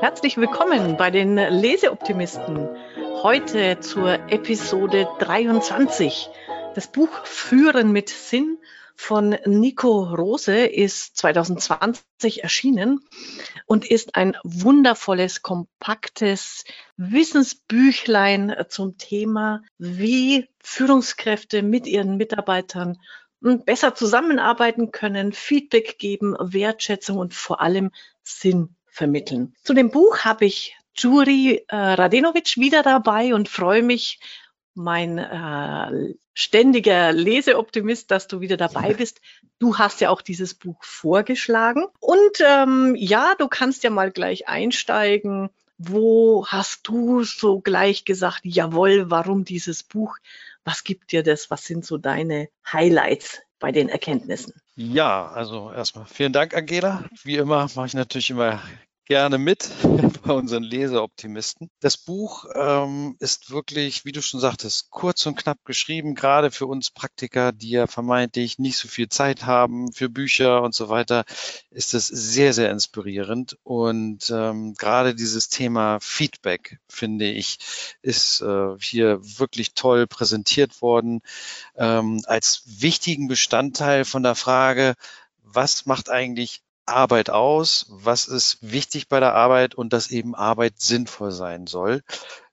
Herzlich willkommen bei den Leseoptimisten. Heute zur Episode 23. Das Buch Führen mit Sinn von Nico Rose ist 2020 erschienen und ist ein wundervolles, kompaktes Wissensbüchlein zum Thema, wie Führungskräfte mit ihren Mitarbeitern besser zusammenarbeiten können, Feedback geben, Wertschätzung und vor allem Sinn vermitteln. Zu dem Buch habe ich Juri äh, Radenovic wieder dabei und freue mich, mein äh, ständiger Leseoptimist, dass du wieder dabei bist. Du hast ja auch dieses Buch vorgeschlagen. Und ähm, ja, du kannst ja mal gleich einsteigen. Wo hast du so gleich gesagt, jawohl, warum dieses Buch? Was gibt dir das? Was sind so deine Highlights bei den Erkenntnissen? Ja, also erstmal vielen Dank, Angela. Wie immer mache ich natürlich immer gerne mit bei unseren Leseoptimisten. Das Buch ähm, ist wirklich, wie du schon sagtest, kurz und knapp geschrieben, gerade für uns Praktiker, die ja vermeintlich nicht so viel Zeit haben für Bücher und so weiter, ist es sehr, sehr inspirierend. Und ähm, gerade dieses Thema Feedback, finde ich, ist äh, hier wirklich toll präsentiert worden ähm, als wichtigen Bestandteil von der Frage, was macht eigentlich Arbeit aus, was ist wichtig bei der Arbeit und dass eben Arbeit sinnvoll sein soll.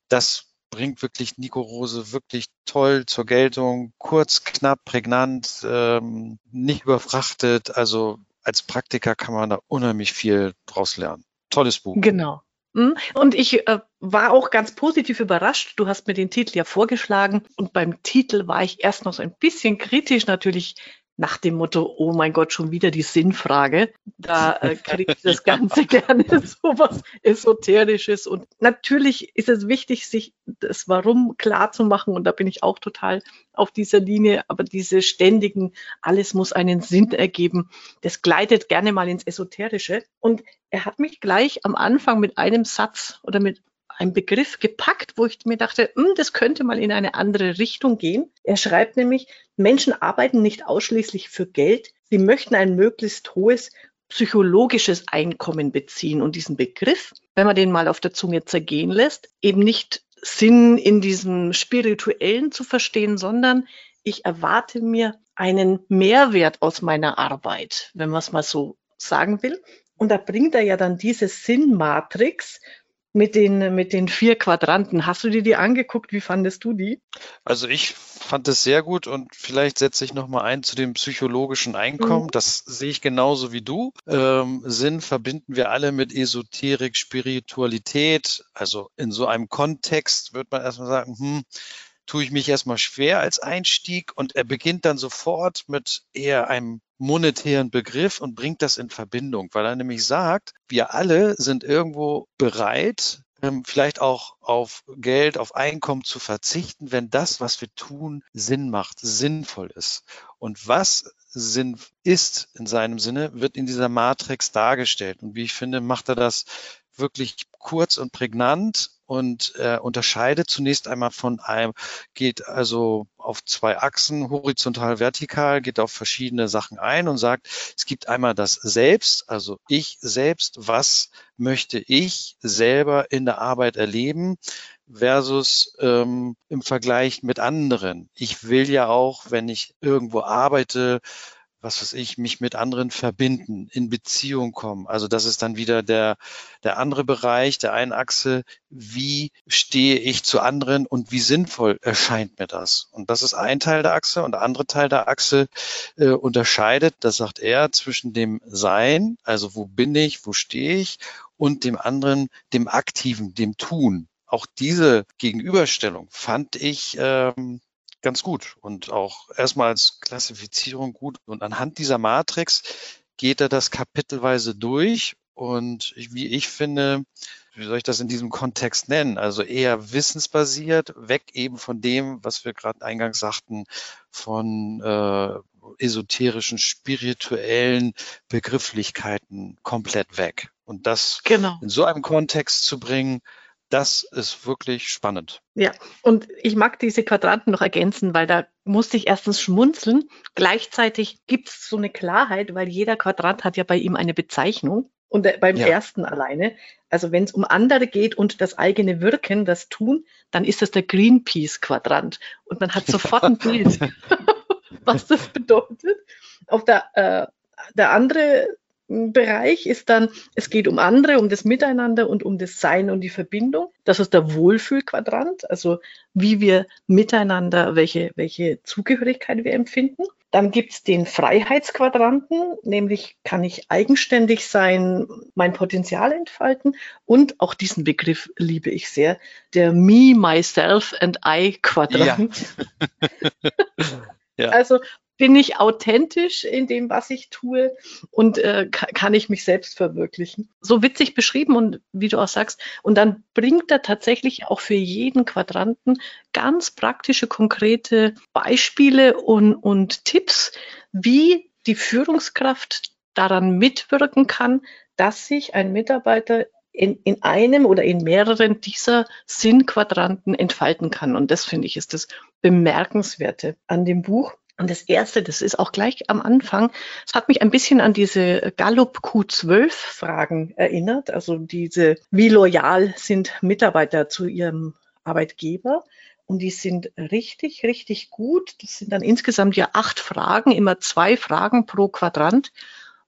Das bringt wirklich Nico Rose wirklich toll zur Geltung, kurz, knapp, prägnant, ähm, nicht überfrachtet. Also als Praktiker kann man da unheimlich viel draus lernen. Tolles Buch. Genau. Hm? Und ich äh, war auch ganz positiv überrascht. Du hast mir den Titel ja vorgeschlagen und beim Titel war ich erst noch so ein bisschen kritisch. Natürlich nach dem Motto, oh mein Gott, schon wieder die Sinnfrage. Da äh, kriegt das Ganze gerne so was Esoterisches. Und natürlich ist es wichtig, sich das Warum klar zu machen. Und da bin ich auch total auf dieser Linie. Aber diese ständigen, alles muss einen Sinn ergeben, das gleitet gerne mal ins Esoterische. Und er hat mich gleich am Anfang mit einem Satz oder mit ein Begriff gepackt, wo ich mir dachte, hm, das könnte mal in eine andere Richtung gehen. Er schreibt nämlich, Menschen arbeiten nicht ausschließlich für Geld, sie möchten ein möglichst hohes psychologisches Einkommen beziehen. Und diesen Begriff, wenn man den mal auf der Zunge zergehen lässt, eben nicht Sinn in diesem spirituellen zu verstehen, sondern ich erwarte mir einen Mehrwert aus meiner Arbeit, wenn man es mal so sagen will. Und da bringt er ja dann diese Sinnmatrix mit den, mit den vier Quadranten. Hast du dir die angeguckt? Wie fandest du die? Also ich fand es sehr gut und vielleicht setze ich nochmal ein zu dem psychologischen Einkommen. Mhm. Das sehe ich genauso wie du. Ähm, Sinn verbinden wir alle mit Esoterik, Spiritualität. Also in so einem Kontext wird man erstmal sagen, hm, tue ich mich erstmal schwer als Einstieg und er beginnt dann sofort mit eher einem monetären Begriff und bringt das in Verbindung, weil er nämlich sagt, wir alle sind irgendwo bereit, ähm, vielleicht auch auf Geld, auf Einkommen zu verzichten, wenn das, was wir tun, Sinn macht, sinnvoll ist. Und was Sinn ist in seinem Sinne, wird in dieser Matrix dargestellt. Und wie ich finde, macht er das wirklich kurz und prägnant und äh, unterscheidet zunächst einmal von einem, geht also auf zwei Achsen, horizontal, vertikal, geht auf verschiedene Sachen ein und sagt, es gibt einmal das Selbst, also ich selbst, was möchte ich selber in der Arbeit erleben versus ähm, im Vergleich mit anderen. Ich will ja auch, wenn ich irgendwo arbeite, was weiß ich, mich mit anderen verbinden, in Beziehung kommen. Also das ist dann wieder der, der andere Bereich, der einen Achse, wie stehe ich zu anderen und wie sinnvoll erscheint mir das? Und das ist ein Teil der Achse und der andere Teil der Achse äh, unterscheidet, das sagt er, zwischen dem Sein, also wo bin ich, wo stehe ich, und dem anderen, dem Aktiven, dem Tun. Auch diese Gegenüberstellung fand ich ähm, ganz gut und auch erstmal als Klassifizierung gut. Und anhand dieser Matrix geht er das kapitelweise durch und wie ich finde, wie soll ich das in diesem Kontext nennen? Also eher wissensbasiert, weg eben von dem, was wir gerade eingangs sagten, von äh, esoterischen, spirituellen Begrifflichkeiten komplett weg. Und das genau. in so einem Kontext zu bringen, das ist wirklich spannend. Ja, und ich mag diese Quadranten noch ergänzen, weil da musste ich erstens schmunzeln. Gleichzeitig gibt es so eine Klarheit, weil jeder Quadrant hat ja bei ihm eine Bezeichnung. Und äh, beim ja. ersten alleine, also wenn es um andere geht und das eigene Wirken, das Tun, dann ist das der Greenpeace-Quadrant. Und man hat sofort ein Bild, was das bedeutet. Auf der, äh, der andere Bereich ist dann, es geht um andere, um das Miteinander und um das Sein und die Verbindung. Das ist der Wohlfühlquadrant, also wie wir miteinander, welche, welche Zugehörigkeit wir empfinden. Dann gibt's den Freiheitsquadranten, nämlich kann ich eigenständig sein, mein Potenzial entfalten. Und auch diesen Begriff liebe ich sehr, der Me, Myself and I Quadrant. Ja. ja. Also bin ich authentisch in dem, was ich tue und äh, kann ich mich selbst verwirklichen. So witzig beschrieben und wie du auch sagst. Und dann bringt er tatsächlich auch für jeden Quadranten ganz praktische, konkrete Beispiele und, und Tipps, wie die Führungskraft daran mitwirken kann, dass sich ein Mitarbeiter in, in einem oder in mehreren dieser Sinnquadranten entfalten kann. Und das finde ich ist das Bemerkenswerte an dem Buch. Und das erste, das ist auch gleich am Anfang, es hat mich ein bisschen an diese Gallup Q12 Fragen erinnert. Also diese, wie loyal sind Mitarbeiter zu ihrem Arbeitgeber? Und die sind richtig, richtig gut. Das sind dann insgesamt ja acht Fragen, immer zwei Fragen pro Quadrant,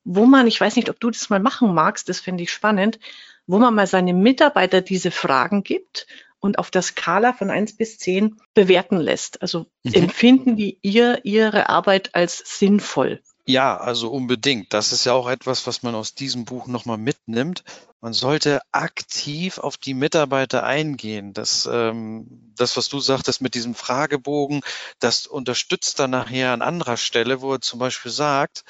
wo man, ich weiß nicht, ob du das mal machen magst, das finde ich spannend, wo man mal seine Mitarbeiter diese Fragen gibt und auf der Skala von eins bis zehn bewerten lässt. Also mhm. empfinden die ihr ihre Arbeit als sinnvoll? Ja, also unbedingt. Das ist ja auch etwas, was man aus diesem Buch nochmal mitnimmt. Man sollte aktiv auf die Mitarbeiter eingehen. Das, ähm, das, was du sagtest mit diesem Fragebogen, das unterstützt dann nachher an anderer Stelle, wo er zum Beispiel sagt,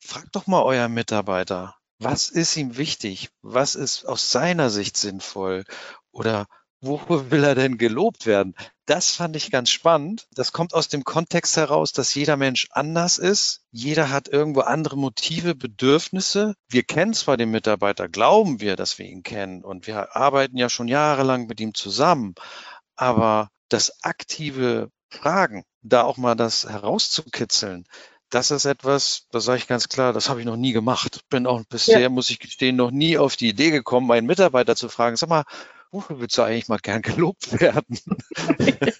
fragt doch mal euer Mitarbeiter, was ist ihm wichtig? Was ist aus seiner Sicht sinnvoll? Oder wofür will er denn gelobt werden? Das fand ich ganz spannend. Das kommt aus dem Kontext heraus, dass jeder Mensch anders ist. Jeder hat irgendwo andere Motive, Bedürfnisse. Wir kennen zwar den Mitarbeiter, glauben wir, dass wir ihn kennen und wir arbeiten ja schon jahrelang mit ihm zusammen, aber das aktive Fragen, da auch mal das herauszukitzeln, das ist etwas, da sage ich ganz klar, das habe ich noch nie gemacht. Bin auch bisher, ja. muss ich gestehen, noch nie auf die Idee gekommen, meinen Mitarbeiter zu fragen, sag mal, wofür willst du eigentlich mal gern gelobt werden?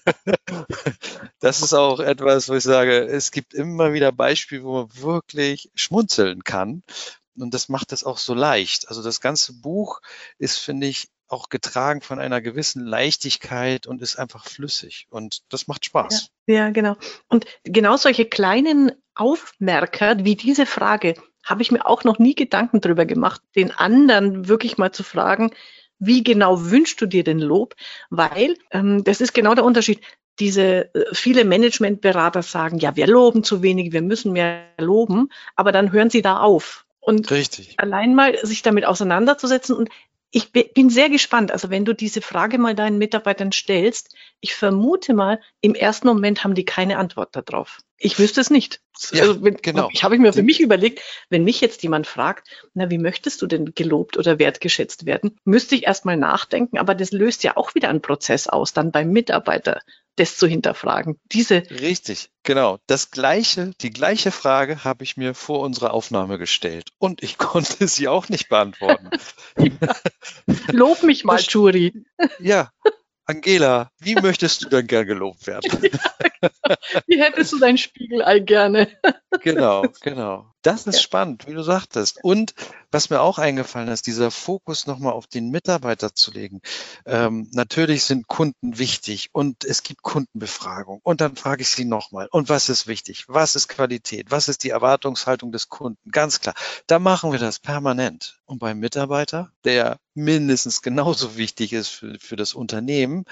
das ist auch etwas, wo ich sage, es gibt immer wieder Beispiele, wo man wirklich schmunzeln kann. Und das macht es auch so leicht. Also das ganze Buch ist, finde ich, auch getragen von einer gewissen Leichtigkeit und ist einfach flüssig. Und das macht Spaß. Ja, ja genau. Und genau solche kleinen Aufmerker wie diese Frage habe ich mir auch noch nie Gedanken drüber gemacht, den anderen wirklich mal zu fragen, wie genau wünschst du dir den Lob? Weil ähm, das ist genau der Unterschied. Diese äh, viele Managementberater sagen, ja, wir loben zu wenig, wir müssen mehr loben, aber dann hören sie da auf. Und Richtig. allein mal sich damit auseinanderzusetzen und ich bin sehr gespannt. Also wenn du diese Frage mal deinen Mitarbeitern stellst, ich vermute mal, im ersten Moment haben die keine Antwort darauf. Ich wüsste es nicht. Ja, also wenn, genau. Ich habe mir für mich überlegt, wenn mich jetzt jemand fragt, na, wie möchtest du denn gelobt oder wertgeschätzt werden, müsste ich erstmal nachdenken, aber das löst ja auch wieder einen Prozess aus, dann beim Mitarbeiter das zu hinterfragen. Diese Richtig, genau. Das gleiche, die gleiche Frage habe ich mir vor unserer Aufnahme gestellt und ich konnte sie auch nicht beantworten. Lob mich mal, Churi. Ja, Angela, wie möchtest du denn gern gelobt werden? Ja, wie hättest du dein Spiegelei gerne? genau, genau. Das ist ja. spannend, wie du sagtest. Und was mir auch eingefallen ist, dieser Fokus nochmal auf den Mitarbeiter zu legen. Ähm, natürlich sind Kunden wichtig und es gibt Kundenbefragung. Und dann frage ich sie nochmal. Und was ist wichtig? Was ist Qualität? Was ist die Erwartungshaltung des Kunden? Ganz klar. Da machen wir das permanent. Und beim Mitarbeiter, der mindestens genauso wichtig ist für, für das Unternehmen,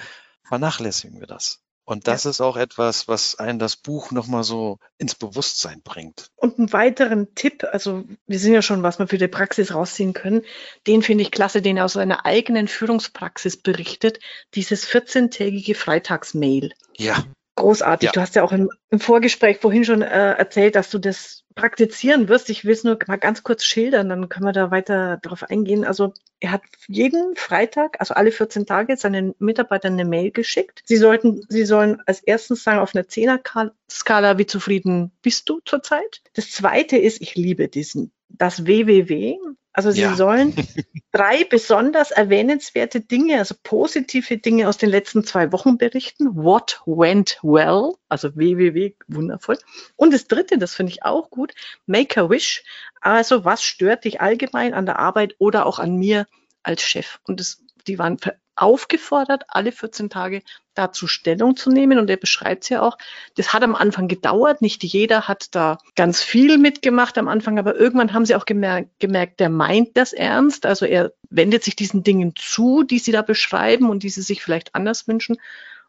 vernachlässigen wir das. Und das ja. ist auch etwas, was einen das Buch nochmal so ins Bewusstsein bringt. Und einen weiteren Tipp, also wir sind ja schon, was wir für die Praxis rausziehen können, den finde ich klasse, den er aus seiner eigenen Führungspraxis berichtet, dieses 14-tägige Freitagsmail. Ja. Großartig. Ja. Du hast ja auch im, im Vorgespräch vorhin schon äh, erzählt, dass du das praktizieren wirst. Ich will es nur mal ganz kurz schildern, dann können wir da weiter darauf eingehen. Also er hat jeden Freitag, also alle 14 Tage, seinen Mitarbeitern eine Mail geschickt. Sie sollten, sie sollen als erstens sagen, auf einer Zehner-Skala, wie zufrieden bist du zurzeit? Das zweite ist, ich liebe diesen, das WWW, Also Sie ja. sollen drei besonders erwähnenswerte Dinge, also positive Dinge aus den letzten zwei Wochen berichten. What went well, also www, wundervoll. Und das dritte, das finde ich auch gut, make a wish. Also was stört dich allgemein an der Arbeit oder auch an mir als Chef? Und das, die waren aufgefordert, alle 14 Tage dazu Stellung zu nehmen. Und er beschreibt es ja auch. Das hat am Anfang gedauert. Nicht jeder hat da ganz viel mitgemacht am Anfang, aber irgendwann haben sie auch gemerkt, gemerkt, der meint das ernst. Also er wendet sich diesen Dingen zu, die sie da beschreiben und die sie sich vielleicht anders wünschen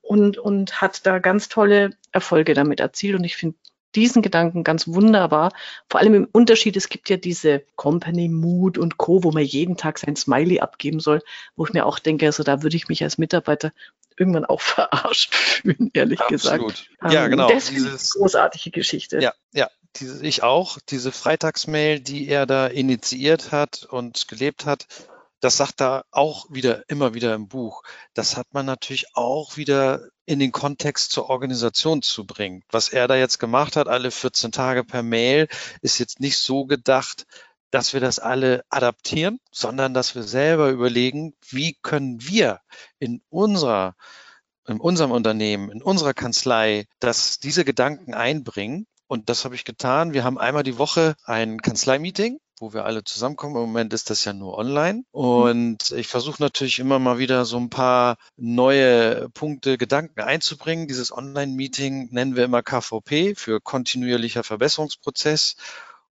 und, und hat da ganz tolle Erfolge damit erzielt. Und ich finde diesen Gedanken ganz wunderbar. Vor allem im Unterschied, es gibt ja diese Company Mood und Co., wo man jeden Tag sein Smiley abgeben soll, wo ich mir auch denke, also da würde ich mich als Mitarbeiter irgendwann auch verarscht fühlen, ehrlich Absolut. gesagt. Ja, ähm, genau. Das ist eine großartige Geschichte. Ja, ja. Diese, ich auch. Diese Freitagsmail, die er da initiiert hat und gelebt hat, das sagt er auch wieder, immer wieder im Buch. Das hat man natürlich auch wieder in den Kontext zur Organisation zu bringen. Was er da jetzt gemacht hat, alle 14 Tage per Mail, ist jetzt nicht so gedacht, dass wir das alle adaptieren, sondern dass wir selber überlegen, wie können wir in unserer in unserem Unternehmen, in unserer Kanzlei, dass diese Gedanken einbringen. Und das habe ich getan. Wir haben einmal die Woche ein Kanzlei-Meeting wo wir alle zusammenkommen. Im Moment ist das ja nur online. Und ich versuche natürlich immer mal wieder so ein paar neue Punkte, Gedanken einzubringen. Dieses Online-Meeting nennen wir immer KVP für kontinuierlicher Verbesserungsprozess.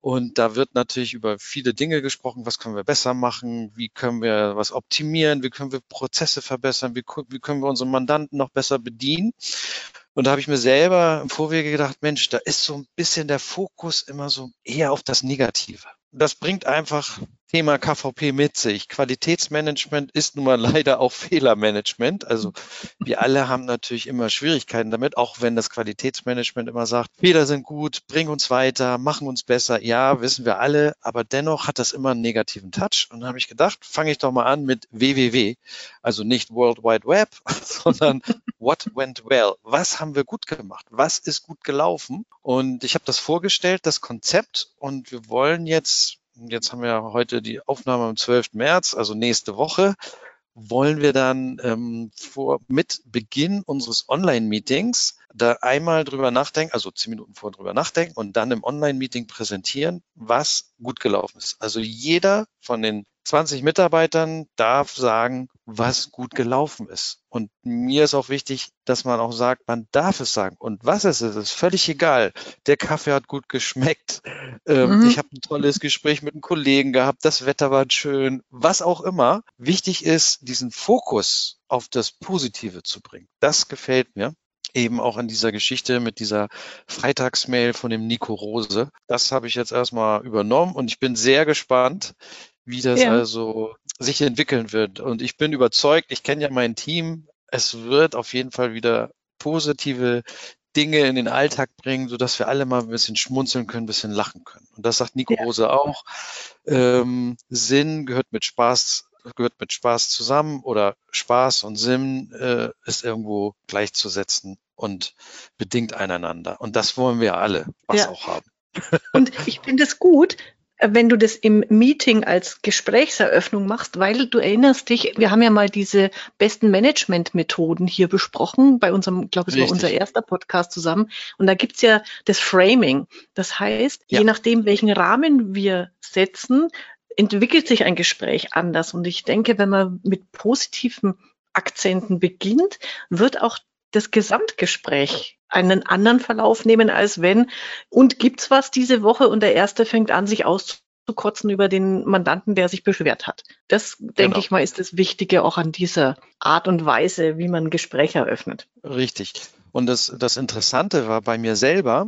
Und da wird natürlich über viele Dinge gesprochen. Was können wir besser machen? Wie können wir was optimieren? Wie können wir Prozesse verbessern? Wie, wie können wir unsere Mandanten noch besser bedienen? Und da habe ich mir selber im Vorwege gedacht, Mensch, da ist so ein bisschen der Fokus immer so eher auf das Negative das bringt einfach Thema KVP mit sich. Qualitätsmanagement ist nun mal leider auch Fehlermanagement. Also wir alle haben natürlich immer Schwierigkeiten damit, auch wenn das Qualitätsmanagement immer sagt, Fehler sind gut, bring uns weiter, machen uns besser. Ja, wissen wir alle, aber dennoch hat das immer einen negativen Touch. Und dann habe ich gedacht, fange ich doch mal an mit WWW. Also nicht World Wide Web, sondern What went well? Was haben wir gut gemacht? Was ist gut gelaufen? Und ich habe das vorgestellt, das Konzept. Und wir wollen jetzt jetzt haben wir heute die Aufnahme am 12. März, also nächste Woche, wollen wir dann ähm, vor, mit Beginn unseres Online-Meetings da einmal drüber nachdenken, also zehn Minuten vor drüber nachdenken und dann im Online-Meeting präsentieren, was gut gelaufen ist. Also jeder von den 20 Mitarbeitern darf sagen, was gut gelaufen ist. Und mir ist auch wichtig, dass man auch sagt, man darf es sagen. Und was es ist, ist völlig egal. Der Kaffee hat gut geschmeckt. Ähm, mhm. Ich habe ein tolles Gespräch mit einem Kollegen gehabt. Das Wetter war schön. Was auch immer. Wichtig ist, diesen Fokus auf das Positive zu bringen. Das gefällt mir eben auch in dieser Geschichte mit dieser Freitagsmail von dem Nico Rose. Das habe ich jetzt erstmal übernommen und ich bin sehr gespannt, wie das ja. also sich entwickeln wird. Und ich bin überzeugt, ich kenne ja mein Team, es wird auf jeden Fall wieder positive Dinge in den Alltag bringen, so dass wir alle mal ein bisschen schmunzeln können, ein bisschen lachen können. Und das sagt Nico ja. Rose auch. Ähm, Sinn gehört mit Spaß gehört mit Spaß zusammen oder Spaß und Sinn äh, ist irgendwo gleichzusetzen und bedingt einander. Und das wollen wir alle, was ja. auch haben. Und ich finde es gut, wenn du das im Meeting als Gesprächseröffnung machst, weil du erinnerst dich, wir haben ja mal diese besten Management-Methoden hier besprochen, bei unserem, glaube ich, war unser erster Podcast zusammen. Und da gibt's ja das Framing. Das heißt, ja. je nachdem, welchen Rahmen wir setzen, entwickelt sich ein Gespräch anders. Und ich denke, wenn man mit positiven Akzenten beginnt, wird auch das Gesamtgespräch einen anderen Verlauf nehmen, als wenn, und gibt's was diese Woche und der Erste fängt an, sich auszukotzen über den Mandanten, der sich beschwert hat. Das, denke genau. ich mal, ist das Wichtige auch an dieser Art und Weise, wie man Gespräche eröffnet. Richtig. Und das, das Interessante war bei mir selber,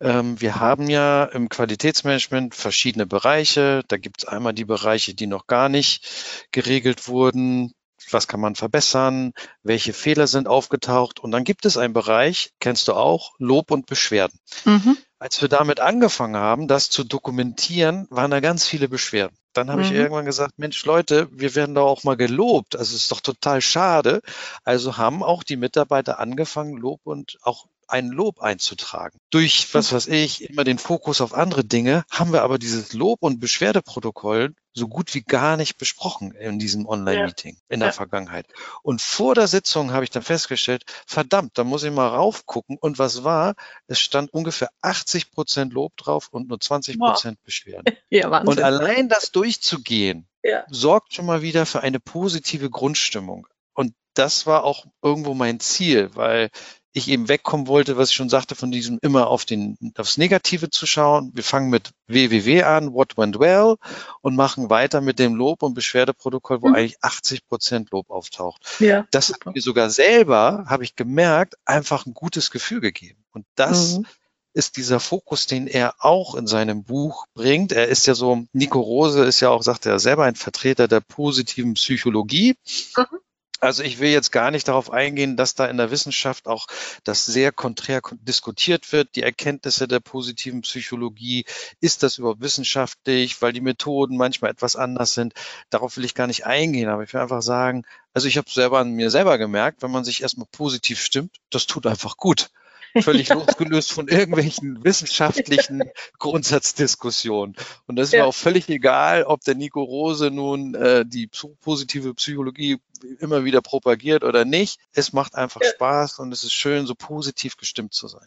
ähm, wir haben ja im Qualitätsmanagement verschiedene Bereiche. Da gibt es einmal die Bereiche, die noch gar nicht geregelt wurden. Was kann man verbessern? Welche Fehler sind aufgetaucht? Und dann gibt es einen Bereich, kennst du auch, Lob und Beschwerden. Mhm. Als wir damit angefangen haben, das zu dokumentieren, waren da ganz viele Beschwerden. Dann habe mhm. ich irgendwann gesagt, Mensch Leute, wir werden da auch mal gelobt. Also es ist doch total schade. Also haben auch die Mitarbeiter angefangen, Lob und auch ein Lob einzutragen. Durch, was weiß ich, immer den Fokus auf andere Dinge, haben wir aber dieses Lob- und Beschwerdeprotokoll so gut wie gar nicht besprochen in diesem Online-Meeting ja. in der ja. Vergangenheit. Und vor der Sitzung habe ich dann festgestellt, verdammt, da muss ich mal raufgucken. Und was war? Es stand ungefähr 80 Prozent Lob drauf und nur 20 Prozent wow. Beschwerden. Ja, Wahnsinn. Und allein das durchzugehen, ja. sorgt schon mal wieder für eine positive Grundstimmung. Und das war auch irgendwo mein Ziel, weil ich eben wegkommen wollte, was ich schon sagte, von diesem immer auf den, aufs Negative zu schauen. Wir fangen mit www an, what went well, und machen weiter mit dem Lob- und Beschwerdeprotokoll, wo mhm. eigentlich 80 Prozent Lob auftaucht. Ja, das super. hat mir sogar selber, habe ich gemerkt, einfach ein gutes Gefühl gegeben. Und das mhm. ist dieser Fokus, den er auch in seinem Buch bringt. Er ist ja so, Nico Rose ist ja auch, sagt er selber, ein Vertreter der positiven Psychologie. Mhm. Also ich will jetzt gar nicht darauf eingehen, dass da in der Wissenschaft auch das sehr konträr diskutiert wird, die Erkenntnisse der positiven Psychologie. Ist das überhaupt wissenschaftlich, weil die Methoden manchmal etwas anders sind? Darauf will ich gar nicht eingehen, aber ich will einfach sagen, also ich habe selber an mir selber gemerkt, wenn man sich erstmal positiv stimmt, das tut einfach gut völlig losgelöst von irgendwelchen wissenschaftlichen Grundsatzdiskussionen. Und das ist ja. mir auch völlig egal, ob der Nico Rose nun äh, die positive Psychologie immer wieder propagiert oder nicht. Es macht einfach ja. Spaß und es ist schön, so positiv gestimmt zu sein.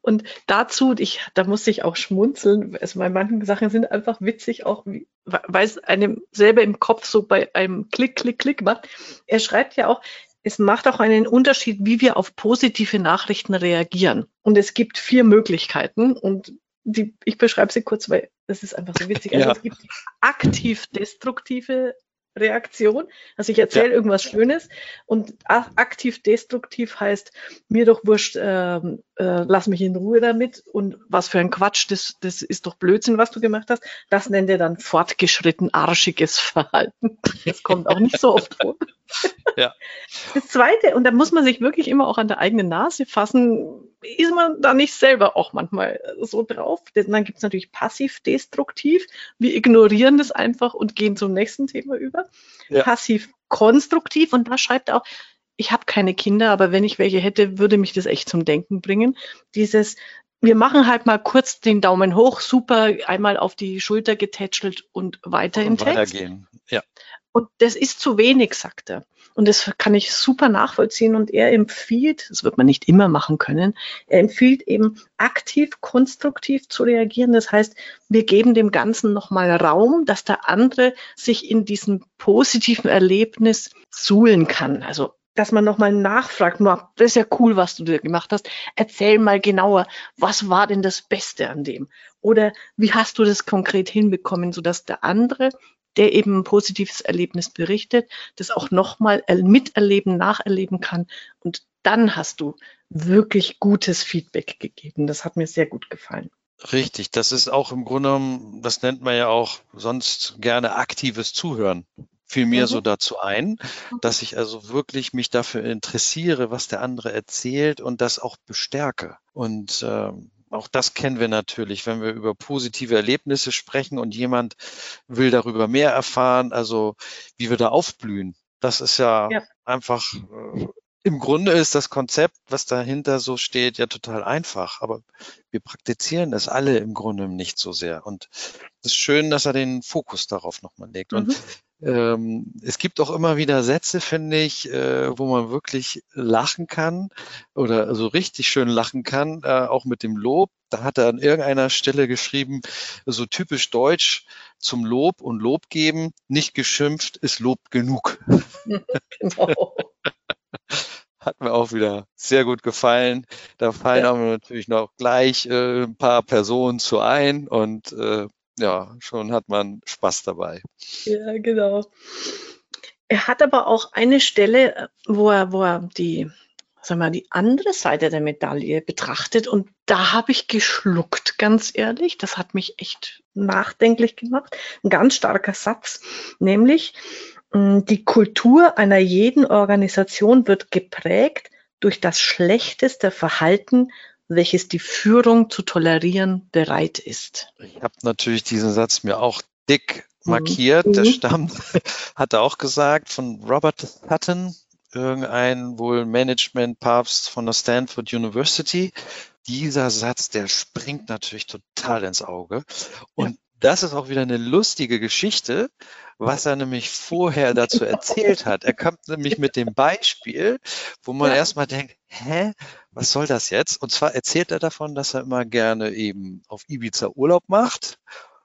Und dazu, ich, da muss ich auch schmunzeln. Also bei manchen Sachen sind einfach witzig, auch weil es einem selber im Kopf so bei einem Klick, Klick, Klick macht. Er schreibt ja auch, es macht auch einen Unterschied, wie wir auf positive Nachrichten reagieren. Und es gibt vier Möglichkeiten und die, ich beschreibe sie kurz, weil das ist einfach so witzig. Also ja. es gibt aktiv destruktive Reaktion. Also ich erzähle ja. irgendwas Schönes und aktiv destruktiv heißt mir doch wurscht, äh, äh, lass mich in Ruhe damit und was für ein Quatsch, das, das ist doch Blödsinn, was du gemacht hast. Das nennt er dann fortgeschritten arschiges Verhalten. Das kommt auch nicht so oft vor. Ja. Das Zweite, und da muss man sich wirklich immer auch an der eigenen Nase fassen, ist man da nicht selber auch manchmal so drauf. Denn dann gibt es natürlich passiv-destruktiv. Wir ignorieren das einfach und gehen zum nächsten Thema über. Ja. Passiv-konstruktiv, und da schreibt er auch, ich habe keine Kinder, aber wenn ich welche hätte, würde mich das echt zum Denken bringen. Dieses, wir machen halt mal kurz den Daumen hoch, super, einmal auf die Schulter getätschelt und weiter und im Text. Weitergehen. Ja. Und das ist zu wenig, sagt er. Und das kann ich super nachvollziehen. Und er empfiehlt, das wird man nicht immer machen können, er empfiehlt eben aktiv, konstruktiv zu reagieren. Das heißt, wir geben dem Ganzen nochmal Raum, dass der andere sich in diesem positiven Erlebnis suhlen kann. Also dass man nochmal nachfragt, das ist ja cool, was du dir gemacht hast. Erzähl mal genauer, was war denn das Beste an dem? Oder wie hast du das konkret hinbekommen, sodass der andere der eben ein positives Erlebnis berichtet, das auch nochmal miterleben, nacherleben kann. Und dann hast du wirklich gutes Feedback gegeben. Das hat mir sehr gut gefallen. Richtig, das ist auch im Grunde, das nennt man ja auch sonst gerne aktives Zuhören. Fiel mir mhm. so dazu ein, dass ich also wirklich mich dafür interessiere, was der andere erzählt und das auch bestärke. Und ähm, auch das kennen wir natürlich, wenn wir über positive Erlebnisse sprechen und jemand will darüber mehr erfahren, also wie wir da aufblühen. Das ist ja, ja. einfach, äh, im Grunde ist das Konzept, was dahinter so steht, ja total einfach, aber wir praktizieren es alle im Grunde nicht so sehr. Und es ist schön, dass er den Fokus darauf nochmal legt. Mhm. Und ähm, es gibt auch immer wieder Sätze, finde ich, äh, wo man wirklich lachen kann oder so richtig schön lachen kann, äh, auch mit dem Lob. Da hat er an irgendeiner Stelle geschrieben, so typisch deutsch zum Lob und Lob geben, nicht geschimpft, ist Lob genug. genau. Hat mir auch wieder sehr gut gefallen. Da fallen ja. aber natürlich noch gleich äh, ein paar Personen zu ein und äh, ja, schon hat man Spaß dabei. Ja, genau. Er hat aber auch eine Stelle, wo er, wo er die, sag mal, die andere Seite der Medaille betrachtet und da habe ich geschluckt, ganz ehrlich. Das hat mich echt nachdenklich gemacht. Ein ganz starker Satz, nämlich hm, die Kultur einer jeden Organisation wird geprägt durch das schlechteste Verhalten welches die Führung zu tolerieren bereit ist. Ich habe natürlich diesen Satz mir auch dick mhm. markiert. Mhm. Der stammt, hat er auch gesagt, von Robert Sutton, irgendein wohl Management-Papst von der Stanford University. Dieser Satz, der springt natürlich total ins Auge. Und das ist auch wieder eine lustige Geschichte, was er nämlich vorher dazu erzählt hat. Er kommt nämlich mit dem Beispiel, wo man ja. erstmal denkt, hä, was soll das jetzt? Und zwar erzählt er davon, dass er immer gerne eben auf Ibiza Urlaub macht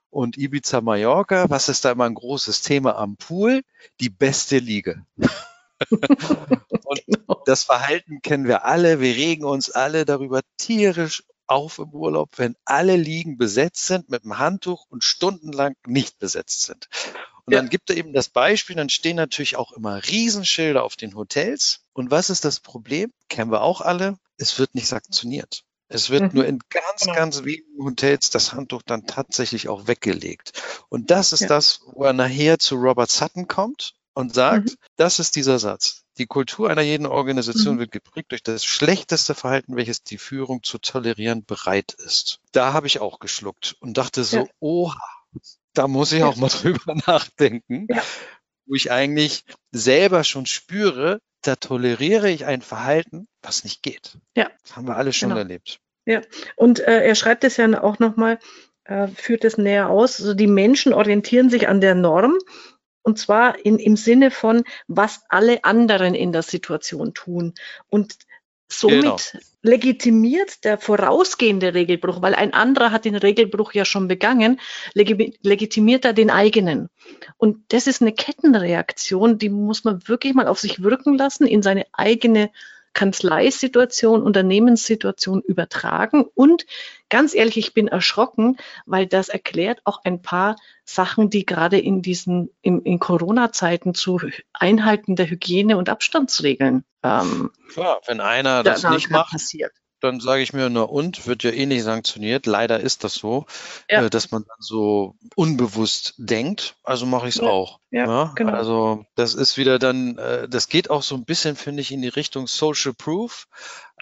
und Ibiza Mallorca, was ist da immer ein großes Thema am Pool? Die beste Liege. und genau. das Verhalten kennen wir alle. Wir regen uns alle darüber tierisch auf im Urlaub, wenn alle Liegen besetzt sind mit dem Handtuch und stundenlang nicht besetzt sind. Und ja. dann gibt er eben das Beispiel, dann stehen natürlich auch immer Riesenschilder auf den Hotels. Und was ist das Problem? Kennen wir auch alle. Es wird nicht sanktioniert. Es wird mhm. nur in ganz, genau. ganz wenigen Hotels das Handtuch dann tatsächlich auch weggelegt. Und das ist ja. das, wo er nachher zu Robert Sutton kommt und sagt, mhm. das ist dieser Satz. Die Kultur einer jeden Organisation mhm. wird geprägt durch das schlechteste Verhalten, welches die Führung zu tolerieren bereit ist. Da habe ich auch geschluckt und dachte so, ja. oh, da muss ich auch mal drüber nachdenken, ja. wo ich eigentlich selber schon spüre, da toleriere ich ein Verhalten, was nicht geht. Ja. Das haben wir alle schon genau. erlebt. Ja, und äh, er schreibt es ja auch nochmal, äh, führt es näher aus. Also die Menschen orientieren sich an der Norm und zwar in, im Sinne von, was alle anderen in der Situation tun. Und somit genau. legitimiert der vorausgehende Regelbruch, weil ein anderer hat den Regelbruch ja schon begangen, legitimiert er den eigenen. Und das ist eine Kettenreaktion, die muss man wirklich mal auf sich wirken lassen, in seine eigene Kanzleisituation, Unternehmenssituation übertragen. Und ganz ehrlich, ich bin erschrocken, weil das erklärt auch ein paar Sachen, die gerade in diesen, in, in Corona-Zeiten zu Einhalten der Hygiene- und Abstandsregeln. Ähm, Klar, wenn einer das nicht macht, passiert dann sage ich mir nur und, wird ja eh nicht sanktioniert. Leider ist das so, ja. äh, dass man dann so unbewusst denkt, also mache ich es ja. auch. Ja, ja, genau. Also das ist wieder dann, äh, das geht auch so ein bisschen, finde ich, in die Richtung Social Proof.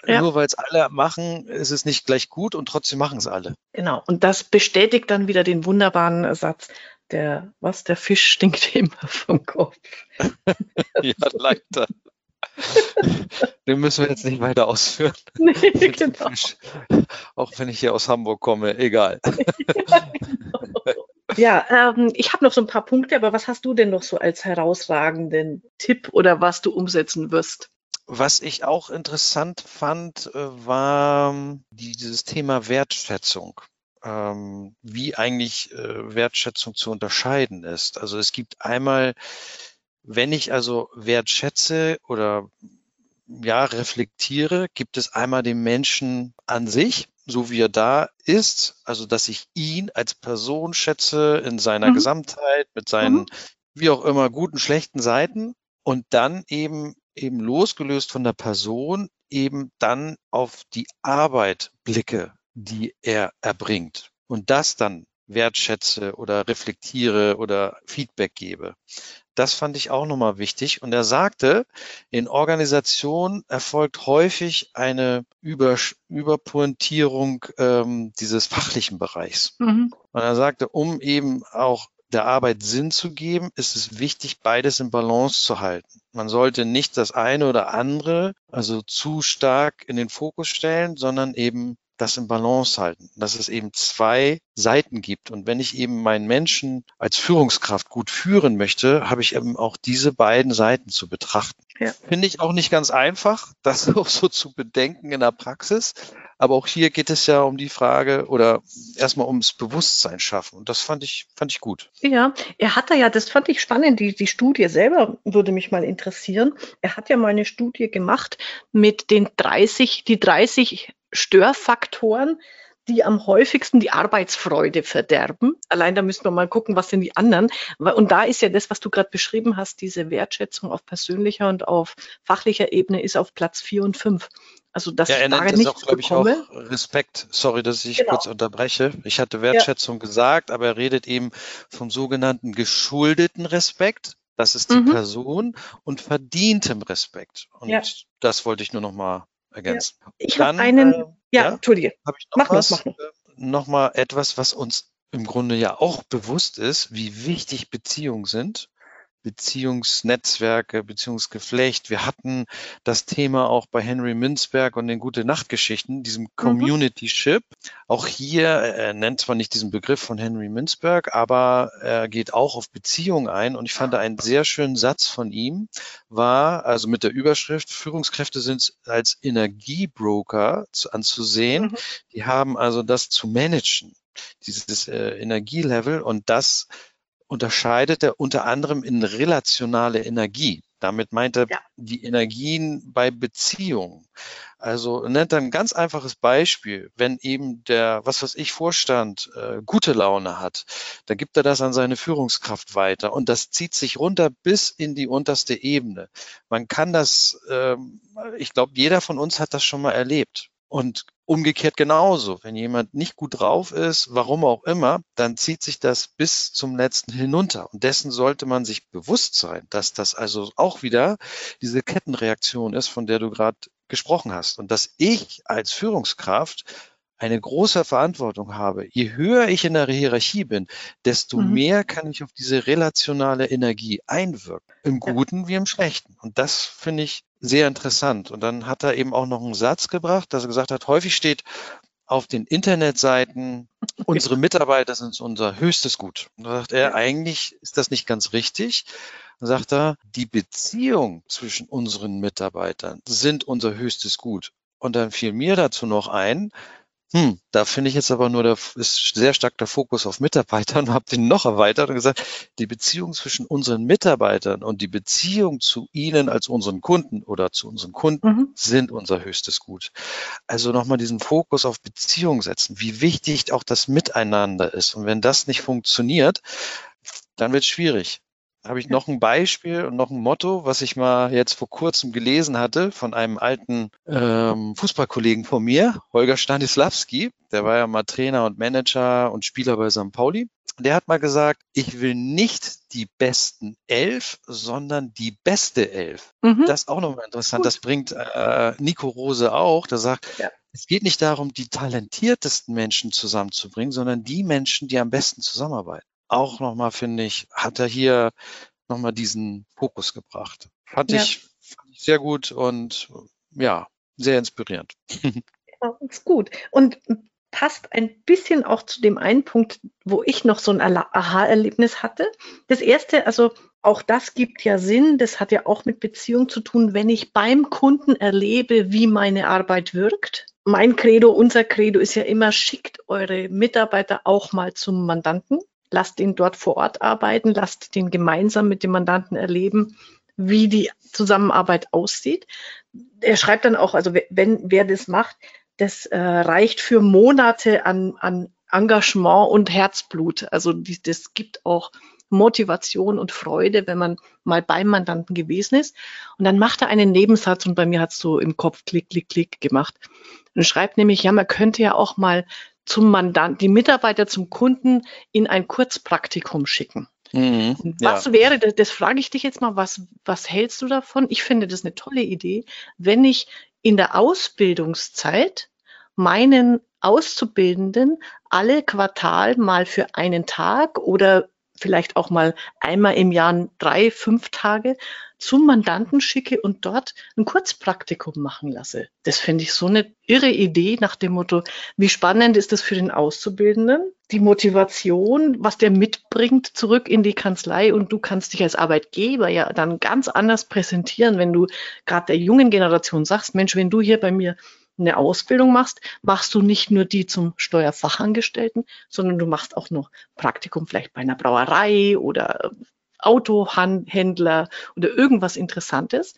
Ja. Nur weil es alle machen, ist es nicht gleich gut und trotzdem machen es alle. Genau. Und das bestätigt dann wieder den wunderbaren Satz, der, was, der Fisch stinkt immer vom Kopf. ja, leider. Den müssen wir jetzt nicht weiter ausführen. Nee, genau. Auch wenn ich hier aus Hamburg komme, egal. Ja, ähm, ich habe noch so ein paar Punkte, aber was hast du denn noch so als herausragenden Tipp oder was du umsetzen wirst? Was ich auch interessant fand, äh, war ähm, dieses Thema Wertschätzung. Ähm, wie eigentlich äh, Wertschätzung zu unterscheiden ist. Also es gibt einmal wenn ich also wertschätze oder ja, reflektiere, gibt es einmal den Menschen an sich, so wie er da ist, also dass ich ihn als Person schätze in seiner mhm. Gesamtheit, mit seinen, mhm. wie auch immer, guten, schlechten Seiten und dann eben, eben losgelöst von der Person, eben dann auf die Arbeit blicke, die er erbringt und das dann wertschätze oder reflektiere oder Feedback gebe. Das fand ich auch nochmal wichtig. Und er sagte, in Organisationen erfolgt häufig eine Über Überpointierung ähm, dieses fachlichen Bereichs. Mhm. Und er sagte, um eben auch der Arbeit Sinn zu geben, ist es wichtig, beides in Balance zu halten. Man sollte nicht das eine oder andere, also zu stark in den Fokus stellen, sondern eben das in Balance halten, dass es eben zwei Seiten gibt. Und wenn ich eben meinen Menschen als Führungskraft gut führen möchte, habe ich eben auch diese beiden Seiten zu betrachten. Ja. Finde ich auch nicht ganz einfach, das auch so zu bedenken in der Praxis. Aber auch hier geht es ja um die Frage oder erstmal ums Bewusstsein schaffen. Und das fand ich, fand ich gut. Ja, er hat da ja, das fand ich spannend, die, die Studie selber würde mich mal interessieren. Er hat ja mal eine Studie gemacht mit den 30, die 30 Störfaktoren, die am häufigsten die Arbeitsfreude verderben. Allein da müssen wir mal gucken, was sind die anderen. Und da ist ja das, was du gerade beschrieben hast, diese Wertschätzung auf persönlicher und auf fachlicher Ebene ist auf Platz vier und fünf. Also das ja, er nennt es auch, glaube ich, auch Respekt. Sorry, dass ich genau. kurz unterbreche. Ich hatte Wertschätzung ja. gesagt, aber er redet eben vom sogenannten geschuldeten Respekt. Das ist die mhm. Person und verdientem Respekt. Und ja. das wollte ich nur noch mal ergänzen. Ja. Ich habe einen, äh, ja, ja, Entschuldige. Hab ich noch mach was, noch, mach noch. Äh, noch mal etwas, was uns im Grunde ja auch bewusst ist, wie wichtig Beziehungen sind. Beziehungsnetzwerke, Beziehungsgeflecht. Wir hatten das Thema auch bei Henry Minzberg und den Gute Nachtgeschichten, diesem mhm. Community Ship. Auch hier, er nennt zwar nicht diesen Begriff von Henry Minzberg, aber er geht auch auf Beziehungen ein. Und ich fand einen sehr schönen Satz von ihm war, also mit der Überschrift, Führungskräfte sind als Energiebroker zu, anzusehen. Mhm. Die haben also das zu managen dieses äh, Energielevel und das unterscheidet er unter anderem in relationale Energie. Damit meint er ja. die Energien bei Beziehungen. Also nennt er ein ganz einfaches Beispiel. Wenn eben der, was weiß ich, Vorstand äh, gute Laune hat, dann gibt er das an seine Führungskraft weiter und das zieht sich runter bis in die unterste Ebene. Man kann das, äh, ich glaube, jeder von uns hat das schon mal erlebt. Und umgekehrt genauso. Wenn jemand nicht gut drauf ist, warum auch immer, dann zieht sich das bis zum letzten hinunter. Und dessen sollte man sich bewusst sein, dass das also auch wieder diese Kettenreaktion ist, von der du gerade gesprochen hast. Und dass ich als Führungskraft eine große Verantwortung habe. Je höher ich in der Hierarchie bin, desto mhm. mehr kann ich auf diese relationale Energie einwirken. Im Guten ja. wie im Schlechten. Und das finde ich sehr interessant. Und dann hat er eben auch noch einen Satz gebracht, dass er gesagt hat, häufig steht auf den Internetseiten, unsere Mitarbeiter sind unser höchstes Gut. Und da sagt er, eigentlich ist das nicht ganz richtig. Dann sagt er, die Beziehung zwischen unseren Mitarbeitern sind unser höchstes Gut. Und dann fiel mir dazu noch ein, hm, da finde ich jetzt aber nur, der ist sehr stark der Fokus auf Mitarbeitern und habe den noch erweitert und gesagt, die Beziehung zwischen unseren Mitarbeitern und die Beziehung zu ihnen als unseren Kunden oder zu unseren Kunden mhm. sind unser höchstes Gut. Also nochmal diesen Fokus auf Beziehung setzen, wie wichtig auch das Miteinander ist. Und wenn das nicht funktioniert, dann wird es schwierig habe ich noch ein Beispiel und noch ein Motto, was ich mal jetzt vor kurzem gelesen hatte von einem alten ähm, Fußballkollegen von mir, Holger Stanislawski. Der war ja mal Trainer und Manager und Spieler bei St. Pauli. Der hat mal gesagt, ich will nicht die besten elf, sondern die beste elf. Mhm. Das ist auch nochmal interessant. Gut. Das bringt äh, Nico Rose auch. Der sagt, ja. es geht nicht darum, die talentiertesten Menschen zusammenzubringen, sondern die Menschen, die am besten zusammenarbeiten auch nochmal, finde ich, hat er hier nochmal diesen Fokus gebracht. Fand, ja. ich, fand ich sehr gut und ja, sehr inspirierend. Ja, ist gut. Und passt ein bisschen auch zu dem einen Punkt, wo ich noch so ein Aha-Erlebnis hatte. Das erste, also auch das gibt ja Sinn, das hat ja auch mit Beziehung zu tun, wenn ich beim Kunden erlebe, wie meine Arbeit wirkt. Mein Credo, unser Credo ist ja immer, schickt eure Mitarbeiter auch mal zum Mandanten lasst ihn dort vor Ort arbeiten, lasst ihn gemeinsam mit dem Mandanten erleben, wie die Zusammenarbeit aussieht. Er schreibt dann auch, also wenn wer das macht, das äh, reicht für Monate an, an Engagement und Herzblut. Also die, das gibt auch Motivation und Freude, wenn man mal beim Mandanten gewesen ist. Und dann macht er einen Nebensatz und bei mir hat es so im Kopf klick, klick, klick gemacht. Und schreibt nämlich, ja, man könnte ja auch mal zum Mandant, die Mitarbeiter zum Kunden in ein Kurzpraktikum schicken. Mhm, was ja. wäre, das, das frage ich dich jetzt mal, was, was hältst du davon? Ich finde das eine tolle Idee, wenn ich in der Ausbildungszeit meinen Auszubildenden alle Quartal mal für einen Tag oder vielleicht auch mal einmal im Jahr drei, fünf Tage zum Mandanten schicke und dort ein Kurzpraktikum machen lasse. Das finde ich so eine irre Idee nach dem Motto, wie spannend ist das für den Auszubildenden? Die Motivation, was der mitbringt zurück in die Kanzlei und du kannst dich als Arbeitgeber ja dann ganz anders präsentieren, wenn du gerade der jungen Generation sagst, Mensch, wenn du hier bei mir eine Ausbildung machst, machst du nicht nur die zum Steuerfachangestellten, sondern du machst auch noch Praktikum vielleicht bei einer Brauerei oder Autohändler oder irgendwas Interessantes.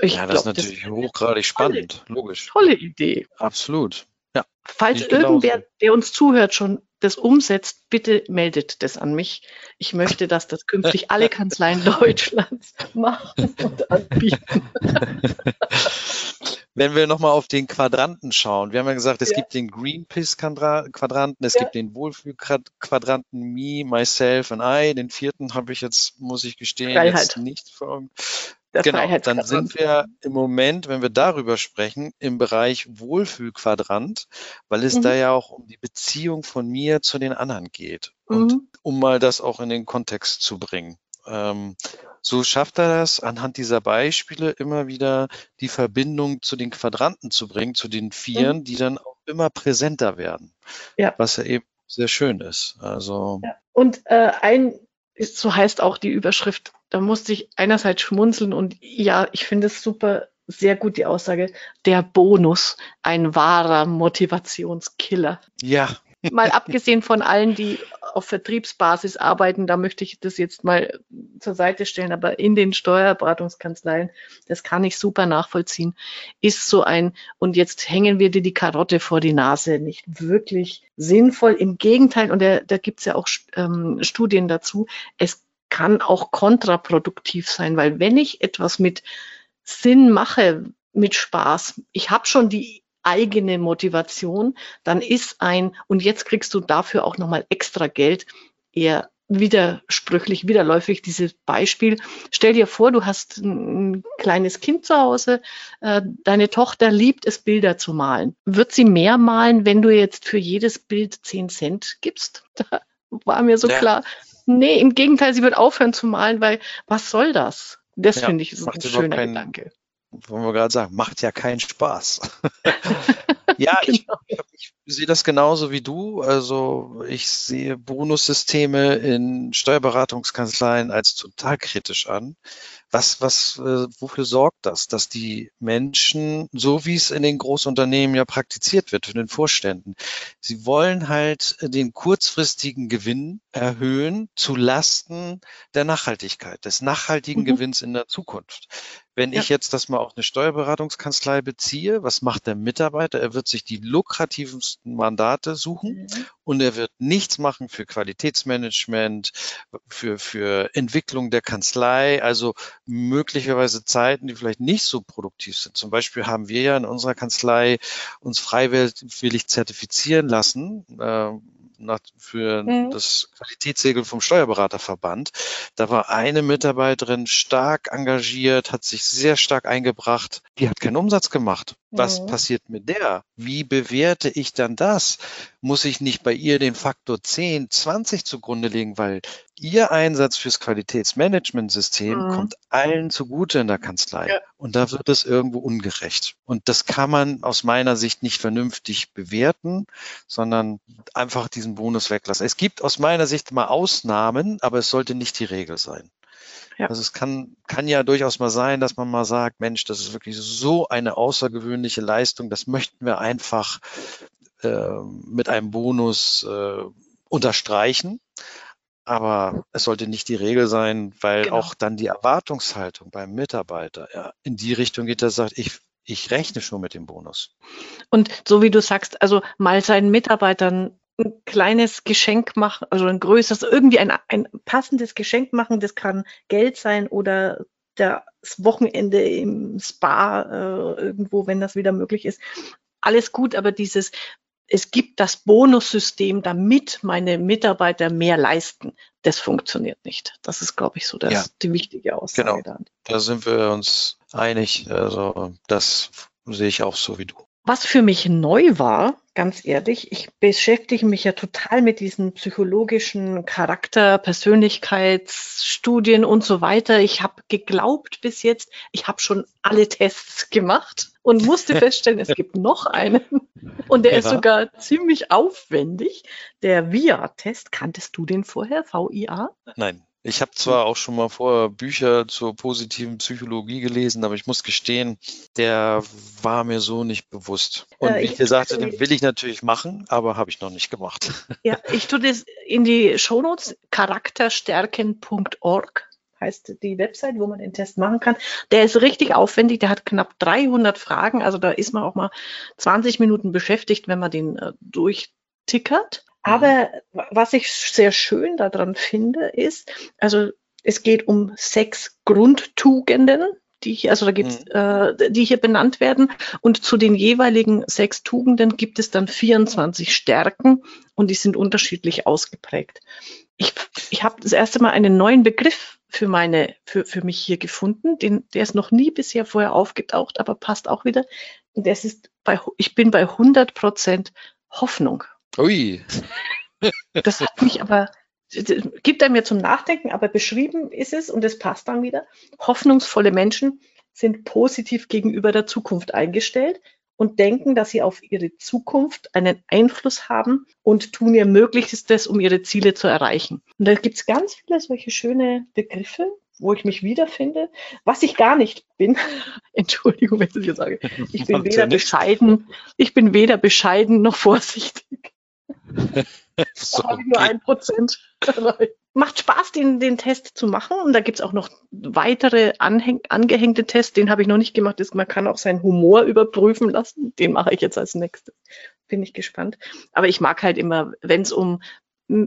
Ich ja, das glaub, ist natürlich das hochgradig spannend, tolle, logisch. Tolle Idee. Absolut. Ja. Falls irgendwer, der uns zuhört, schon das umsetzt, bitte meldet das an mich. Ich möchte, dass das künftig alle Kanzleien Deutschlands machen und anbieten. Wenn wir nochmal auf den Quadranten schauen, wir haben ja gesagt, es ja. gibt den Greenpeace-Quadranten, es ja. gibt den Wohlfühl-Quadranten Me, Myself and I. Den vierten habe ich jetzt, muss ich gestehen, Freiheit. jetzt nicht vor Augen. Genau, dann sind wir im Moment, wenn wir darüber sprechen, im Bereich Wohlfühlquadrant, weil es mhm. da ja auch um die Beziehung von mir zu den anderen geht. Und mhm. um mal das auch in den Kontext zu bringen. Ähm, so schafft er das, anhand dieser Beispiele immer wieder die Verbindung zu den Quadranten zu bringen, zu den Vieren, mhm. die dann auch immer präsenter werden. Ja. Was ja eben sehr schön ist. Also. Ja. Und äh, ein, so heißt auch die Überschrift, da musste ich einerseits schmunzeln und ja, ich finde es super, sehr gut die Aussage, der Bonus, ein wahrer Motivationskiller. Ja, mal abgesehen von allen, die auf Vertriebsbasis arbeiten, da möchte ich das jetzt mal zur Seite stellen, aber in den Steuerberatungskanzleien, das kann ich super nachvollziehen, ist so ein, und jetzt hängen wir dir die Karotte vor die Nase, nicht wirklich sinnvoll. Im Gegenteil, und da, da gibt es ja auch ähm, Studien dazu, es kann auch kontraproduktiv sein, weil wenn ich etwas mit Sinn mache, mit Spaß, ich habe schon die eigene Motivation, dann ist ein, und jetzt kriegst du dafür auch nochmal extra Geld, eher widersprüchlich, widerläufig dieses Beispiel. Stell dir vor, du hast ein kleines Kind zu Hause, äh, deine Tochter liebt es, Bilder zu malen. Wird sie mehr malen, wenn du jetzt für jedes Bild 10 Cent gibst? Da war mir so ja. klar. Nee, im Gegenteil, sie wird aufhören zu malen, weil was soll das? Das ja, finde ich ist ein schöner keinen, Gedanke wollen wir gerade sagen, macht ja keinen Spaß. ja, genau. ich, ich, sehe das genauso wie du. Also ich sehe Bonussysteme in Steuerberatungskanzleien als total kritisch an. Was, was, äh, wofür sorgt das, dass die Menschen, so wie es in den Großunternehmen ja praktiziert wird, von den Vorständen, sie wollen halt den kurzfristigen Gewinn erhöhen zu Lasten der Nachhaltigkeit, des nachhaltigen mhm. Gewinns in der Zukunft. Wenn ja. ich jetzt das mal auf eine Steuerberatungskanzlei beziehe, was macht der Mitarbeiter? Er wird sich die lukrativsten Mandate suchen mhm. und er wird nichts machen für Qualitätsmanagement, für, für Entwicklung der Kanzlei, also möglicherweise Zeiten, die vielleicht nicht so produktiv sind. Zum Beispiel haben wir ja in unserer Kanzlei uns freiwillig zertifizieren lassen. Äh, nach, für mhm. das Qualitätssegel vom Steuerberaterverband. Da war eine Mitarbeiterin stark engagiert, hat sich sehr stark eingebracht. Die hat keinen Umsatz gemacht. Was mhm. passiert mit der? Wie bewerte ich dann das? Muss ich nicht bei ihr den Faktor 10, 20 zugrunde legen, weil ihr Einsatz fürs Qualitätsmanagementsystem mhm. kommt allen zugute in der Kanzlei. Ja. Und da wird es irgendwo ungerecht. Und das kann man aus meiner Sicht nicht vernünftig bewerten, sondern einfach diesen Bonus weglassen. Es gibt aus meiner Sicht mal Ausnahmen, aber es sollte nicht die Regel sein. Ja. Also es kann, kann ja durchaus mal sein, dass man mal sagt, Mensch, das ist wirklich so eine außergewöhnliche Leistung, das möchten wir einfach äh, mit einem Bonus äh, unterstreichen. Aber es sollte nicht die Regel sein, weil genau. auch dann die Erwartungshaltung beim Mitarbeiter ja, in die Richtung geht, dass er sagt, ich, ich rechne schon mit dem Bonus. Und so wie du sagst, also mal seinen Mitarbeitern ein kleines Geschenk machen, also ein größeres, irgendwie ein, ein passendes Geschenk machen. Das kann Geld sein oder das Wochenende im Spa äh, irgendwo, wenn das wieder möglich ist. Alles gut, aber dieses, es gibt das Bonussystem, damit meine Mitarbeiter mehr leisten. Das funktioniert nicht. Das ist, glaube ich, so das, ja. die wichtige Aussage. Genau. Da sind wir uns einig. Also das sehe ich auch so wie du. Was für mich neu war, ganz ehrlich, ich beschäftige mich ja total mit diesen psychologischen Charakter, Persönlichkeitsstudien und so weiter. Ich habe geglaubt bis jetzt, ich habe schon alle Tests gemacht und musste feststellen, es gibt noch einen. Und der ja. ist sogar ziemlich aufwendig. Der VIA-Test, kanntest du den vorher, VIA? Nein. Ich habe zwar auch schon mal vorher Bücher zur positiven Psychologie gelesen, aber ich muss gestehen, der war mir so nicht bewusst. Und äh, wie ich dir sagte, den will ich natürlich machen, aber habe ich noch nicht gemacht. Ja, ich tue das in die Shownotes, charakterstärken.org heißt die Website, wo man den Test machen kann. Der ist richtig aufwendig, der hat knapp 300 Fragen, also da ist man auch mal 20 Minuten beschäftigt, wenn man den äh, durchtickert. Aber was ich sehr schön daran finde, ist, also es geht um sechs Grundtugenden, die hier, also da gibt's, mhm. äh, die hier benannt werden. Und zu den jeweiligen sechs Tugenden gibt es dann 24 Stärken und die sind unterschiedlich ausgeprägt. Ich, ich habe das erste Mal einen neuen Begriff für meine, für, für mich hier gefunden. Den, der ist noch nie bisher vorher aufgetaucht, aber passt auch wieder. Und das ist bei, ich bin bei 100 Prozent Hoffnung. Ui. Das hat mich aber gibt einem ja zum Nachdenken, aber beschrieben ist es, und es passt dann wieder, hoffnungsvolle Menschen sind positiv gegenüber der Zukunft eingestellt und denken, dass sie auf ihre Zukunft einen Einfluss haben und tun ihr Möglichstes, um ihre Ziele zu erreichen. Und da gibt es ganz viele solche schöne Begriffe, wo ich mich wiederfinde, was ich gar nicht bin. Entschuldigung, wenn ich das hier sage. Ich bin weder bescheiden, ich bin weder bescheiden noch vorsichtig. so, nur ein Prozent. Macht Spaß, den, den Test zu machen. Und da gibt's auch noch weitere anhäng, angehängte Tests. Den habe ich noch nicht gemacht. Man kann auch seinen Humor überprüfen lassen. Den mache ich jetzt als nächstes. Bin ich gespannt. Aber ich mag halt immer, wenn es um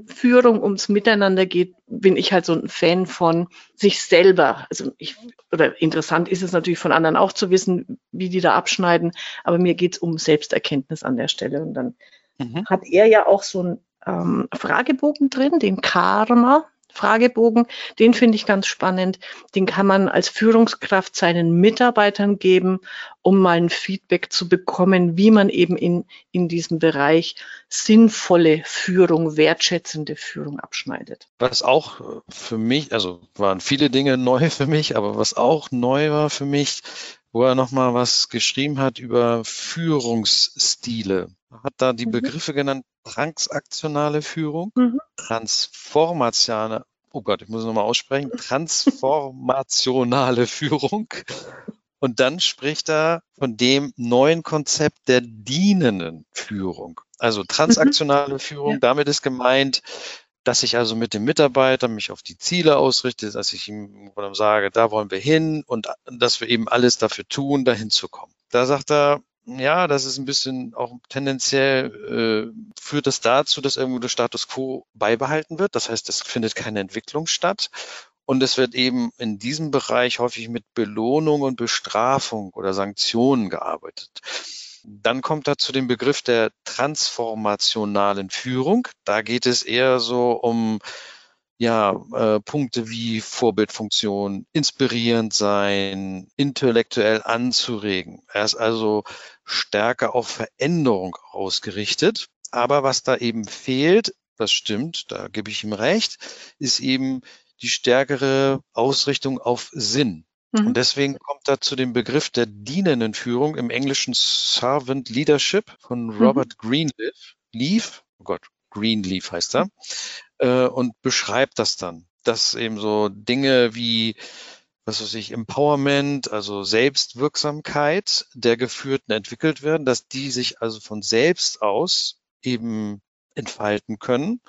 Führung ums Miteinander geht, bin ich halt so ein Fan von sich selber. Also ich, oder interessant ist es natürlich von anderen auch zu wissen, wie die da abschneiden, aber mir geht's um Selbsterkenntnis an der Stelle. Und dann mhm. hat er ja auch so einen ähm, Fragebogen drin, den Karma. Fragebogen, den finde ich ganz spannend. Den kann man als Führungskraft seinen Mitarbeitern geben, um mal ein Feedback zu bekommen, wie man eben in, in diesem Bereich sinnvolle Führung, wertschätzende Führung abschneidet. Was auch für mich, also waren viele Dinge neu für mich, aber was auch neu war für mich, wo er nochmal was geschrieben hat über Führungsstile. Er hat da die mhm. Begriffe genannt, transaktionale Führung, mhm. transformationale, oh Gott, ich muss es nochmal aussprechen, transformationale Führung. Und dann spricht er von dem neuen Konzept der dienenden Führung. Also transaktionale mhm. Führung, ja. damit ist gemeint, dass ich also mit dem Mitarbeiter mich auf die Ziele ausrichte, dass ich ihm sage, da wollen wir hin und dass wir eben alles dafür tun, dahin zu kommen. Da sagt er, ja, das ist ein bisschen auch tendenziell äh, führt das dazu, dass irgendwo der Status quo beibehalten wird. Das heißt, es findet keine Entwicklung statt. Und es wird eben in diesem Bereich häufig mit Belohnung und Bestrafung oder Sanktionen gearbeitet. Dann kommt da zu dem Begriff der transformationalen Führung. Da geht es eher so um ja, äh, Punkte wie Vorbildfunktion, inspirierend sein, intellektuell anzuregen. Er ist also stärker auf Veränderung ausgerichtet. Aber was da eben fehlt, das stimmt, da gebe ich ihm recht, ist eben die stärkere Ausrichtung auf Sinn. Mhm. Und deswegen kommt da zu dem Begriff der dienenden Führung im Englischen Servant Leadership von mhm. Robert mhm. Greenleaf. Leaf, oh Gott, Greenleaf heißt er, äh, und beschreibt das dann, dass eben so Dinge wie was weiß ich, Empowerment, also Selbstwirksamkeit der Geführten entwickelt werden, dass die sich also von selbst aus eben entfalten können,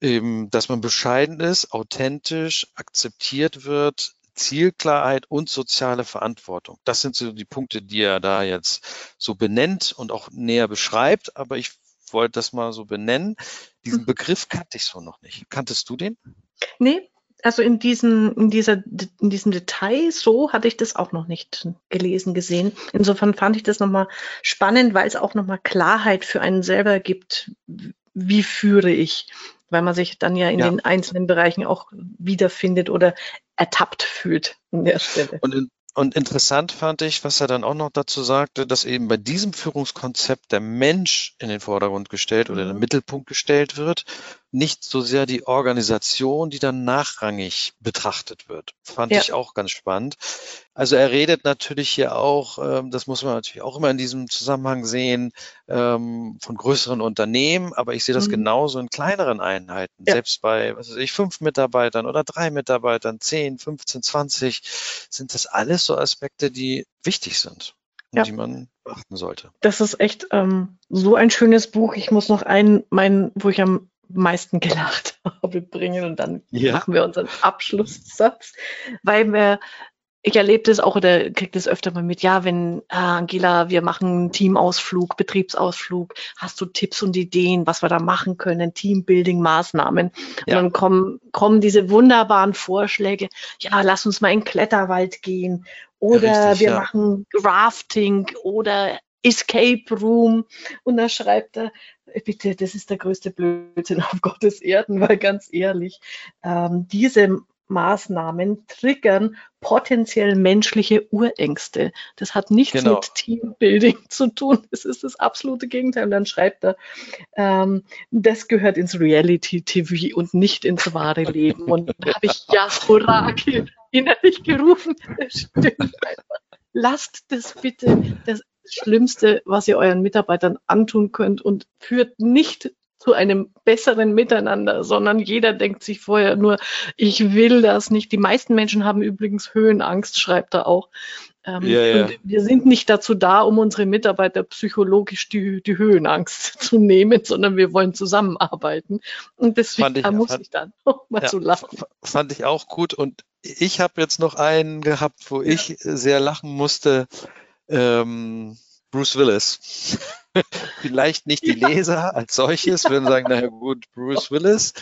eben, dass man bescheiden ist, authentisch, akzeptiert wird, Zielklarheit und soziale Verantwortung. Das sind so die Punkte, die er da jetzt so benennt und auch näher beschreibt. Aber ich wollte das mal so benennen. Diesen mhm. Begriff kannte ich so noch nicht. Kanntest du den? Nee, also in diesem, in dieser, in diesem Detail, so hatte ich das auch noch nicht gelesen, gesehen. Insofern fand ich das nochmal spannend, weil es auch nochmal Klarheit für einen selber gibt. Wie führe ich? Weil man sich dann ja in ja. den einzelnen Bereichen auch wiederfindet oder ertappt fühlt an der Stelle. Und in, und interessant fand ich, was er dann auch noch dazu sagte, dass eben bei diesem Führungskonzept der Mensch in den Vordergrund gestellt oder in den mhm. Mittelpunkt gestellt wird, nicht so sehr die Organisation, die dann nachrangig betrachtet wird. Fand ja. ich auch ganz spannend. Also er redet natürlich hier auch, ähm, das muss man natürlich auch immer in diesem Zusammenhang sehen, ähm, von größeren Unternehmen, aber ich sehe das mhm. genauso in kleineren Einheiten, ja. selbst bei, was weiß ich, fünf Mitarbeitern oder drei Mitarbeitern, zehn, 15, 20, sind das alles so Aspekte, die wichtig sind ja. die man beachten sollte. Das ist echt ähm, so ein schönes Buch. Ich muss noch einen, mein, wo ich am meisten gelacht habe, bringen und dann ja. machen wir unseren Abschlusssatz, weil wir ich erlebe das auch oder kriege das öfter mal mit, ja, wenn äh, Angela, wir machen Teamausflug, Betriebsausflug, hast du Tipps und Ideen, was wir da machen können, Teambuilding-Maßnahmen. Ja. Und dann kommen, kommen diese wunderbaren Vorschläge, ja, lass uns mal in den Kletterwald gehen oder Richtig, wir ja. machen Rafting oder Escape Room. Und da schreibt er, bitte, das ist der größte Blödsinn auf Gottes Erden, weil ganz ehrlich, ähm, diese Maßnahmen triggern potenziell menschliche Urängste. Das hat nichts genau. mit Teambuilding zu tun. Das ist das absolute Gegenteil. Und dann schreibt er, ähm, das gehört ins Reality-TV und nicht ins wahre Leben. Und da habe ich ja hurra innerlich gerufen. Das stimmt einfach. Lasst das bitte. Das Schlimmste, was ihr euren Mitarbeitern antun könnt und führt nicht zu einem besseren Miteinander, sondern jeder denkt sich vorher nur, ich will das nicht. Die meisten Menschen haben übrigens Höhenangst, schreibt er auch. Ähm, ja, ja. wir sind nicht dazu da, um unsere Mitarbeiter psychologisch die, die Höhenangst zu nehmen, sondern wir wollen zusammenarbeiten. Und deswegen ich, muss fand, ich dann auch mal ja, so lachen. Fand ich auch gut. Und ich habe jetzt noch einen gehabt, wo ich sehr lachen musste. Ähm, Bruce Willis. Vielleicht nicht die Leser als solches, würden sagen, naja gut, Bruce Willis.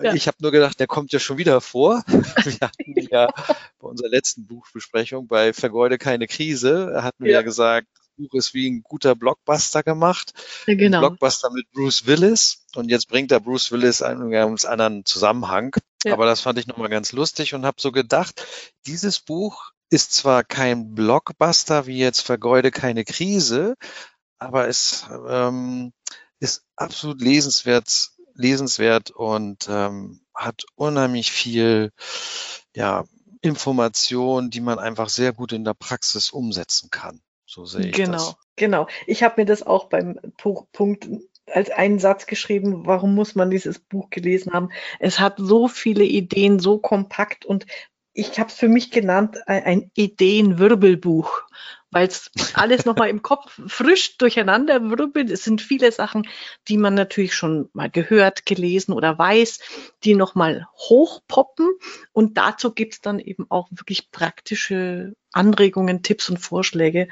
Ja. Ich habe nur gedacht, der kommt ja schon wieder vor. Wir hatten ja bei unserer letzten Buchbesprechung bei Vergeude keine Krise, hatten wir ja, ja gesagt, das Buch ist wie ein guter Blockbuster gemacht. Ja, genau. Ein Blockbuster mit Bruce Willis. Und jetzt bringt er Bruce Willis einen ganz anderen Zusammenhang. Ja. Aber das fand ich nochmal ganz lustig und habe so gedacht, dieses Buch ist zwar kein Blockbuster wie jetzt Vergeude keine Krise, aber es ähm, ist absolut lesenswert, lesenswert und ähm, hat unheimlich viel ja, Information, die man einfach sehr gut in der Praxis umsetzen kann. So sehe ich genau, das. Genau, Ich habe mir das auch beim Punkt als einen Satz geschrieben, warum muss man dieses Buch gelesen haben. Es hat so viele Ideen, so kompakt und ich habe es für mich genannt, ein Ideenwirbelbuch, weil es alles nochmal im Kopf frisch durcheinander wirbelt. Es sind viele Sachen, die man natürlich schon mal gehört, gelesen oder weiß, die nochmal hochpoppen. Und dazu gibt es dann eben auch wirklich praktische Anregungen, Tipps und Vorschläge.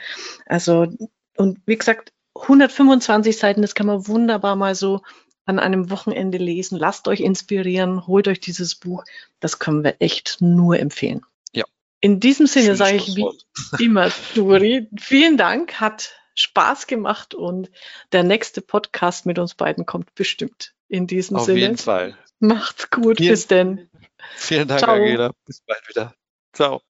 Also, und wie gesagt, 125 Seiten, das kann man wunderbar mal so an einem Wochenende lesen. Lasst euch inspirieren, holt euch dieses Buch. Das können wir echt nur empfehlen. Ja. In diesem Sinne sage ich wie immer, Duri, vielen Dank, hat Spaß gemacht und der nächste Podcast mit uns beiden kommt bestimmt. In diesem Auf Sinne. Auf jeden Fall. Macht's gut, vielen, bis denn. Vielen Dank, Ciao. Angela. Bis bald wieder. Ciao.